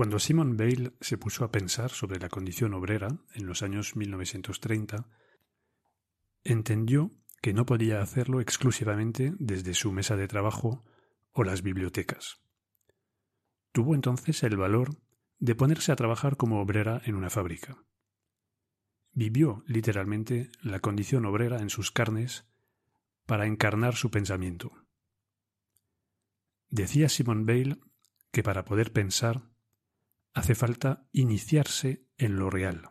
Cuando Simon Bale se puso a pensar sobre la condición obrera en los años 1930, entendió que no podía hacerlo exclusivamente desde su mesa de trabajo o las bibliotecas. Tuvo entonces el valor de ponerse a trabajar como obrera en una fábrica. Vivió literalmente la condición obrera en sus carnes para encarnar su pensamiento. Decía Simon Bale que para poder pensar hace falta iniciarse en lo real.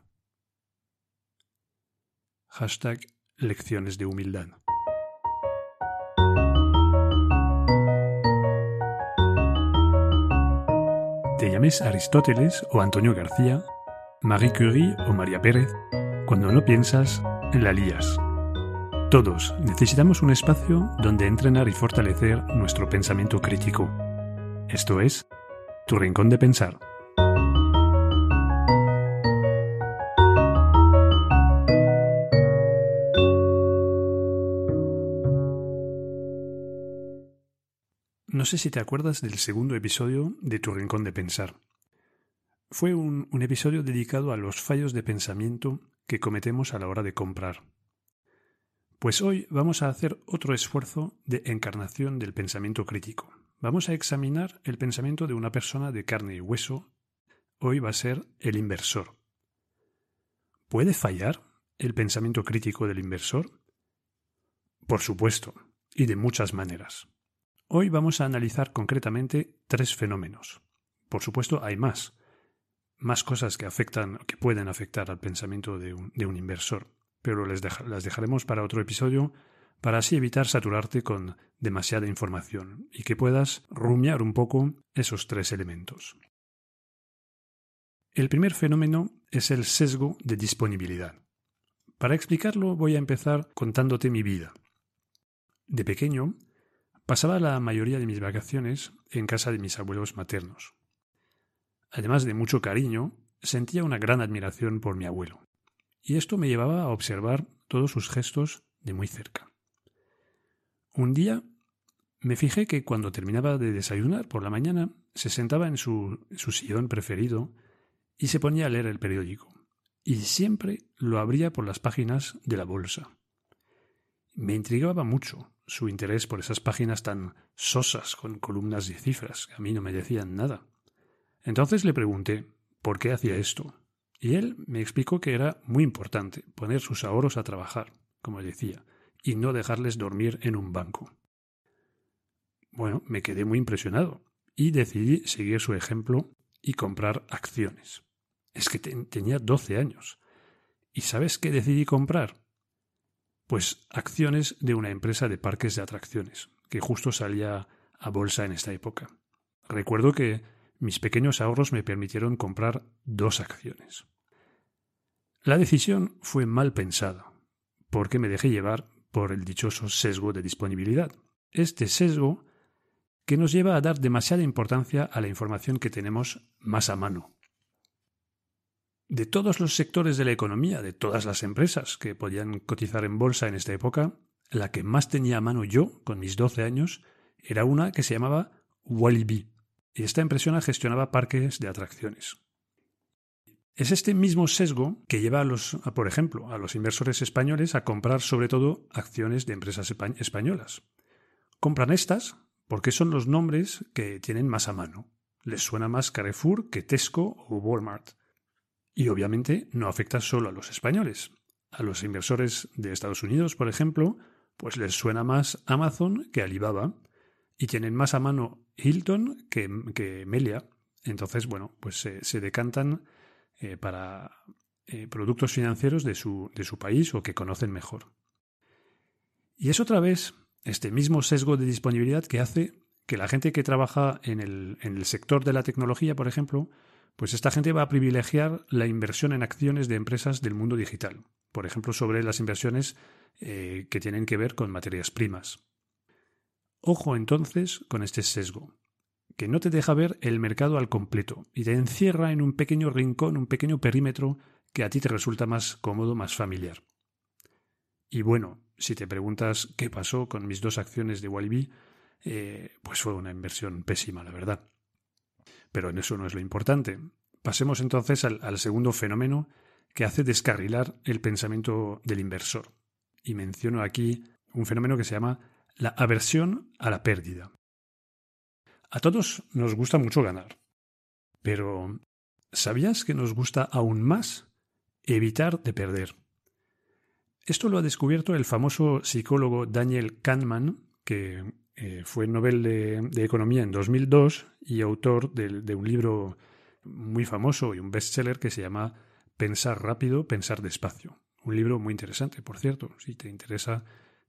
Hashtag lecciones de humildad. Te llames Aristóteles o Antonio García, Marie Curie o María Pérez, cuando no piensas, la lías. Todos necesitamos un espacio donde entrenar y fortalecer nuestro pensamiento crítico. Esto es, tu rincón de pensar. No sé si te acuerdas del segundo episodio de Tu Rincón de Pensar. Fue un, episodio dedicado a los fallos de pensamiento que cometemos a la hora de comprar. Pues hoy vamos a hacer otro esfuerzo de encarnación del pensamiento crítico. Vamos a examinar el pensamiento de una persona de carne y hueso. Hoy va a ser el inversor. ¿Puede fallar el pensamiento crítico del inversor? Por supuesto, y de muchas maneras. Hoy vamos a analizar concretamente tres fenómenos. Por supuesto, hay más. Más cosas que afectan, que pueden afectar al pensamiento de un, inversor. Pero las dejaremos para otro episodio para así evitar saturarte con demasiada información y que puedas rumiar un poco esos tres elementos. El primer fenómeno es el sesgo de disponibilidad. Para explicarlo voy a empezar contándote mi vida. De pequeño, Pasaba la mayoría de mis vacaciones en casa de mis abuelos maternos. Además de mucho cariño, sentía una gran admiración por mi abuelo, y esto me llevaba a observar todos sus gestos de muy cerca. Un día me fijé que cuando terminaba de desayunar por la mañana, se sentaba en su, sillón preferido y se ponía a leer el periódico, y siempre lo abría por las páginas de la bolsa. Me intrigaba mucho su interés por esas páginas tan sosas con columnas y cifras que a mí no me decían nada. Entonces le pregunté por qué hacía esto, y él me explicó que era muy importante poner sus ahorros a trabajar, como decía, y no dejarles dormir en un banco. Bueno, me quedé muy impresionado y decidí seguir su ejemplo y comprar acciones. Es que tenía doce años. ¿Y sabes qué decidí comprar? Pues acciones de una empresa de parques de atracciones, que justo salía a bolsa en esta época. Recuerdo que mis pequeños ahorros me permitieron comprar dos acciones. La decisión fue mal pensada, porque me dejé llevar por el dichoso sesgo de disponibilidad. Este sesgo que nos lleva a dar demasiada importancia a la información que tenemos más a mano, de todos los sectores de la economía, de todas las empresas que podían cotizar en bolsa en esta época, la que más tenía a mano yo, con mis 12 años, era una que se llamaba Walibi, y esta empresa gestionaba parques de atracciones. Es este mismo sesgo que lleva a los, por ejemplo, a los inversores españoles a comprar sobre todo acciones de empresas españolas. Compran estas porque son los nombres que tienen más a mano. Les suena más Carrefour que Tesco o Walmart. Y obviamente no afecta solo a los españoles. A los inversores de Estados Unidos, por ejemplo, pues les suena más Amazon que Alibaba y tienen más a mano Hilton que, que Melia. Entonces, bueno, pues se, decantan eh, para eh, productos financieros de su, de su país o que conocen mejor. Y es otra vez este mismo sesgo de disponibilidad que hace que la gente que trabaja en el, en el sector de la tecnología, por ejemplo, pues esta gente va a privilegiar la inversión en acciones de empresas del mundo digital, por ejemplo, sobre las inversiones eh, que tienen que ver con materias primas. Ojo entonces con este sesgo, que no te deja ver el mercado al completo y te encierra en un pequeño rincón, un pequeño perímetro que a ti te resulta más cómodo, más familiar. Y bueno, si te preguntas qué pasó con mis dos acciones de Walibi, eh, pues fue una inversión pésima, la verdad. Pero en eso no es lo importante. Pasemos entonces al, segundo fenómeno que hace descarrilar el pensamiento del inversor. Y menciono aquí un fenómeno que se llama la aversión a la pérdida. A todos nos gusta mucho ganar, pero ¿sabías que nos gusta aún más evitar de perder? Esto lo ha descubierto el famoso psicólogo Daniel Kahneman, que eh, fue Nobel de, Economía en 2002 y autor de, un libro muy famoso y un bestseller que se llama Pensar rápido, pensar despacio. Un libro muy interesante, por cierto. Si te interesa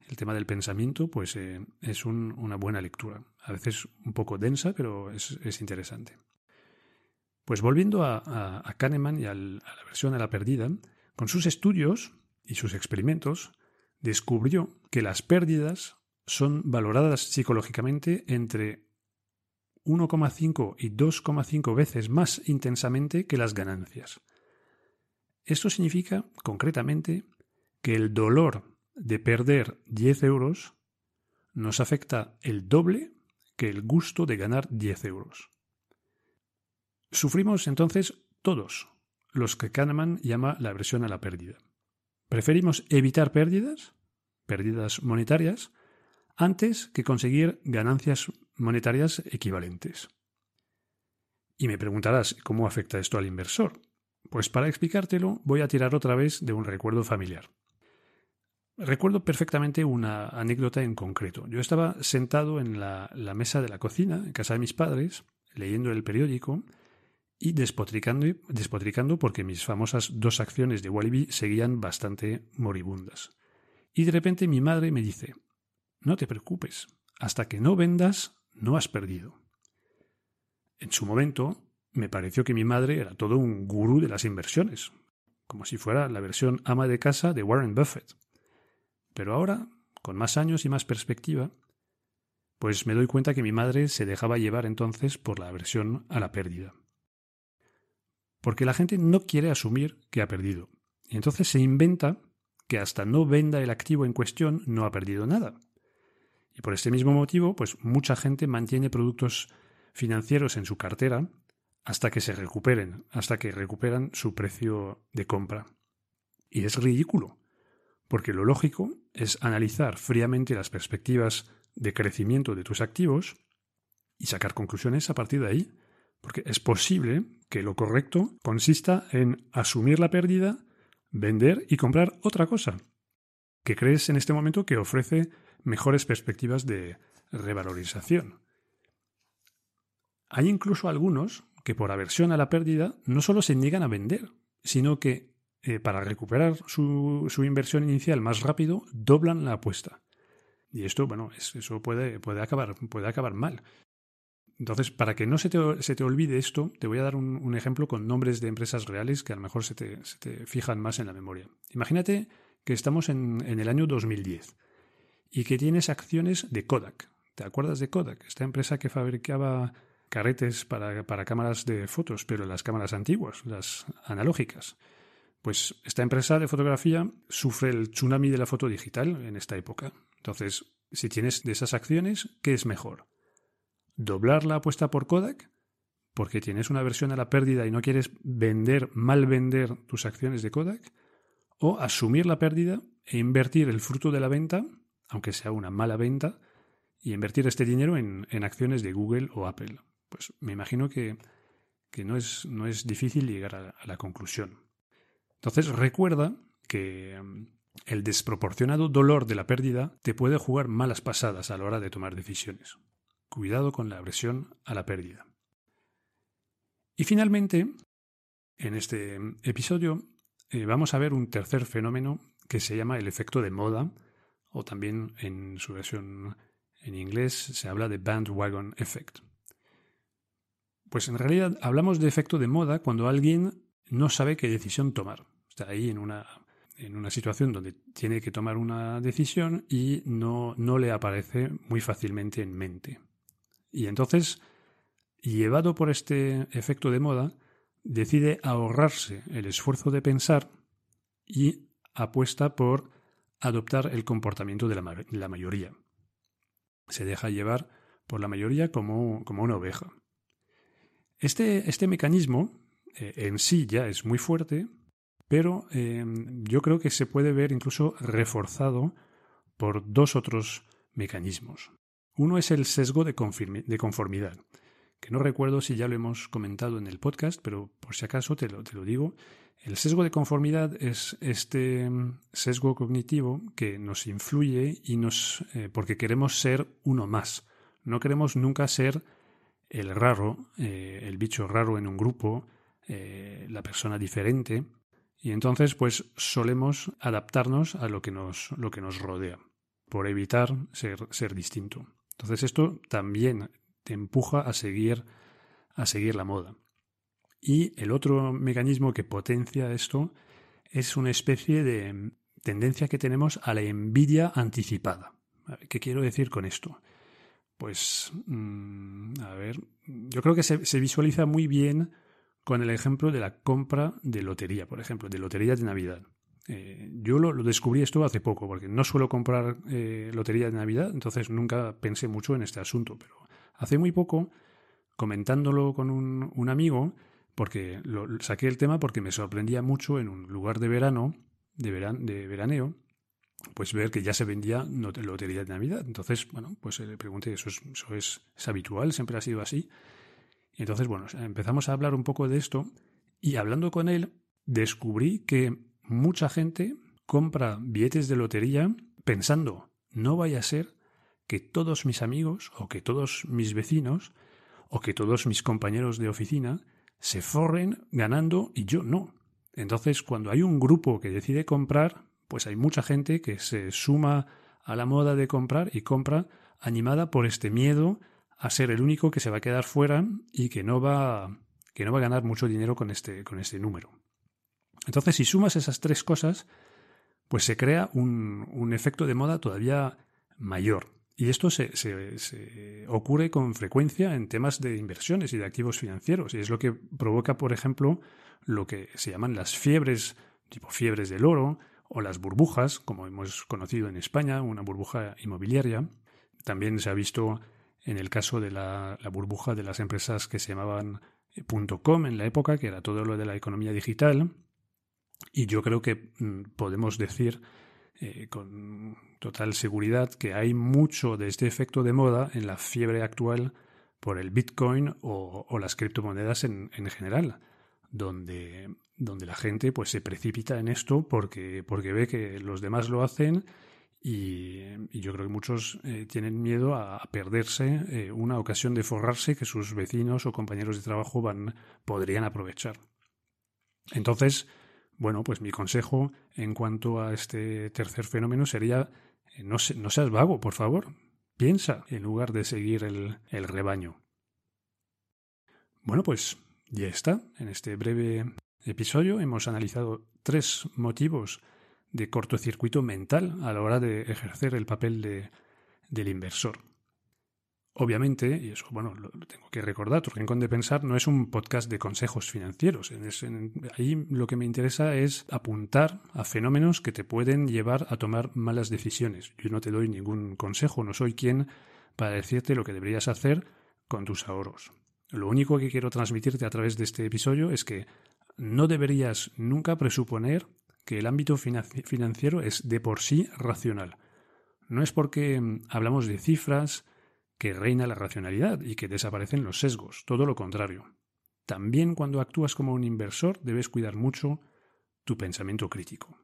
el tema del pensamiento, pues eh, es una buena lectura. A veces un poco densa, pero es, interesante. Pues volviendo a, Kahneman y a la versión a la perdida, con sus estudios y sus experimentos, descubrió que las pérdidas son valoradas psicológicamente entre 1,5 y 2,5 veces más intensamente que las ganancias. Esto significa, concretamente, que el dolor de perder 10 euros nos afecta el doble que el gusto de ganar 10 euros. Sufrimos entonces todos los que Kahneman llama la aversión a la pérdida. Preferimos evitar pérdidas, pérdidas monetarias, antes que conseguir ganancias monetarias equivalentes. Y me preguntarás, ¿cómo afecta esto al inversor? Pues para explicártelo voy a tirar otra vez de un recuerdo familiar. Recuerdo perfectamente una anécdota en concreto. Yo estaba sentado en la, mesa de la cocina, en casa de mis padres, leyendo el periódico y despotricando, despotricando porque mis famosas dos acciones de Walibi seguían bastante moribundas. Y de repente mi madre me dice, no te preocupes, hasta que no vendas, no has perdido. En su momento, me pareció que mi madre era todo un gurú de las inversiones, como si fuera la versión ama de casa de Warren Buffett. Pero ahora, con más años y más perspectiva, pues me doy cuenta que mi madre se dejaba llevar entonces por la aversión a la pérdida. Porque la gente no quiere asumir que ha perdido, y entonces se inventa que hasta no venda el activo en cuestión no ha perdido nada. Y por este mismo motivo, pues mucha gente mantiene productos financieros en su cartera hasta que se recuperen, hasta que recuperan su precio de compra. Y es ridículo, porque lo lógico es analizar fríamente las perspectivas de crecimiento de tus activos y sacar conclusiones a partir de ahí, porque es posible que lo correcto consista en asumir la pérdida, vender y comprar otra cosa, que crees en este momento que ofrece mejores perspectivas de revalorización. Hay incluso algunos que por aversión a la pérdida no solo se niegan a vender, sino que eh, para recuperar su, inversión inicial más rápido doblan la apuesta. Y esto, bueno, eso puede, puede, acabar, puede acabar mal. Entonces, para que no se te, se te olvide esto, te voy a dar un, ejemplo con nombres de empresas reales que a lo mejor se te, se te fijan más en la memoria. Imagínate que estamos en, en el año 2010 y que tienes acciones de Kodak. ¿Te acuerdas de Kodak? Esta empresa que fabricaba carretes para, para cámaras de fotos, pero las cámaras antiguas, las analógicas. Pues esta empresa de fotografía sufre el tsunami de la foto digital en esta época. Entonces, si tienes de esas acciones, ¿qué es mejor? ¿Doblar la apuesta por Kodak? Porque tienes una versión a la pérdida y no quieres vender, mal vender tus acciones de Kodak? ¿O asumir la pérdida e invertir el fruto de la venta aunque sea una mala venta, y invertir este dinero en, acciones de Google o Apple. Pues me imagino que, no, es, no, es, difícil llegar a, a la conclusión. Entonces recuerda que mm, el desproporcionado dolor de la pérdida te puede jugar malas pasadas a la hora de tomar decisiones. Cuidado con la agresión a la pérdida. Y finalmente, en este episodio eh, vamos a ver un tercer fenómeno que se llama el efecto de moda o también en su versión en inglés se habla de bandwagon effect. Pues en realidad hablamos de efecto de moda cuando alguien no sabe qué decisión tomar. Está ahí en una, en una situación donde tiene que tomar una decisión y no, no le aparece muy fácilmente en mente. Y entonces, llevado por este efecto de moda, decide ahorrarse el esfuerzo de pensar y apuesta por adoptar el comportamiento de la, mayoría. Se deja llevar por la mayoría como, como una oveja. Este, este mecanismo eh, en sí ya es muy fuerte, pero eh, yo creo que se puede ver incluso reforzado por dos otros mecanismos. Uno es el sesgo de, conformidad, que no recuerdo si ya lo hemos comentado en el podcast, pero por si acaso te lo, te lo digo. El sesgo de conformidad es este mm, sesgo cognitivo que nos influye y nos eh, porque queremos ser uno más. No queremos nunca ser el raro, el bicho raro en un grupo, la persona diferente, y entonces, pues solemos adaptarnos a lo que nos, lo que nos rodea, por evitar ser, ser distinto. Entonces, esto también te empuja a seguir, a seguir la moda. Y el otro mecanismo que potencia esto es una especie de tendencia que tenemos a la envidia anticipada. ¿Qué quiero decir con esto? Pues, mm, a ver, yo creo que se, se visualiza muy bien con el ejemplo de la compra de lotería, por ejemplo, de lotería de Navidad. Eh, yo lo, descubrí esto hace poco, porque no suelo comprar eh, lotería de Navidad, entonces nunca pensé mucho en este asunto, pero hace muy poco, comentándolo con un, amigo, porque lo, saqué el tema porque me sorprendía mucho en un lugar de verano, de, de veraneo, pues ver que ya se vendía lotería de Navidad. Entonces, bueno, pues le pregunté, ¿eso es, eso es habitual? ¿Siempre ha sido así? entonces, bueno, empezamos a hablar un poco de esto y hablando con él, descubrí que mucha gente compra billetes de lotería pensando, no vaya a ser que todos mis amigos o que todos mis vecinos o que todos mis compañeros de oficina se forren ganando y yo no. Entonces, cuando hay un grupo que decide comprar, pues hay mucha gente que se suma a la moda de comprar y compra animada por este miedo a ser el único que se va a quedar fuera y que no va, que no va a ganar mucho dinero con este, con este número. Entonces, si sumas esas tres cosas, pues se crea un, un efecto de moda todavía mayor. Y esto se, se, ocurre con frecuencia en temas de inversiones y de activos financieros. Y es lo que provoca, por ejemplo, lo que se llaman las fiebres, tipo fiebres del oro, o las burbujas, como hemos conocido en España, una burbuja inmobiliaria. También se ha visto en el caso de la, burbuja de las empresas que se llamaban eh, .com en la época, que era todo lo de la economía digital, y yo creo que mm, podemos decir eh, con total seguridad que hay mucho de este efecto de moda en la fiebre actual por el Bitcoin o, las criptomonedas en, en, general, donde, donde la gente pues se precipita en esto porque, porque ve que los demás lo hacen y, yo creo que muchos eh, tienen miedo a, perderse eh, una ocasión de forrarse que sus vecinos o compañeros de trabajo van, podrían aprovechar. Entonces, bueno, pues mi consejo en cuanto a este tercer fenómeno sería eh, no, seas vago, por favor. Piensa en lugar de seguir el, rebaño. Bueno, pues ya está. En este breve episodio hemos analizado tres motivos de cortocircuito mental a la hora de ejercer el papel de, del inversor. Obviamente, y eso bueno, lo tengo que recordar, tu rincón de pensar no es un podcast de consejos financieros. ahí lo que me interesa es apuntar a fenómenos que te pueden llevar a tomar malas decisiones. Yo no te doy ningún consejo, no soy quien para decirte lo que deberías hacer con tus ahorros. Lo único que quiero transmitirte a través de este episodio es que no deberías nunca presuponer que el ámbito financiero es de por sí racional. No es porque mm, hablamos de cifras que reina la racionalidad y que desaparecen los sesgos, todo lo contrario. También cuando actúas como un inversor debes cuidar mucho tu pensamiento crítico.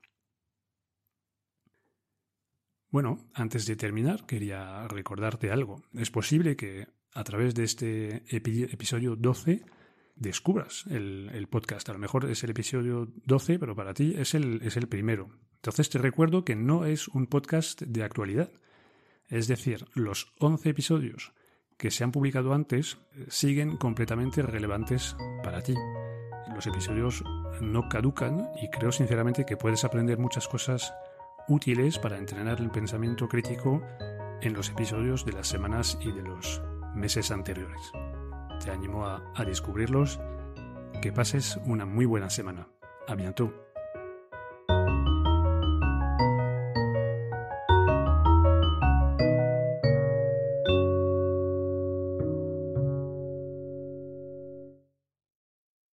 Bueno, antes de terminar, quería recordarte algo. Es posible que a través de este episodio 12 descubras el, podcast. A lo mejor es el episodio 12, pero para ti es el, es el primero. Entonces te recuerdo que no es un podcast de actualidad. Es decir, los 11 episodios que se han publicado antes eh, siguen completamente relevantes para ti. Los episodios no caducan y creo sinceramente que puedes aprender muchas cosas útiles para entrenar el pensamiento crítico en los episodios de las semanas y de los meses anteriores. Te animo a, a descubrirlos. Que pases una muy buena semana. A bientôt.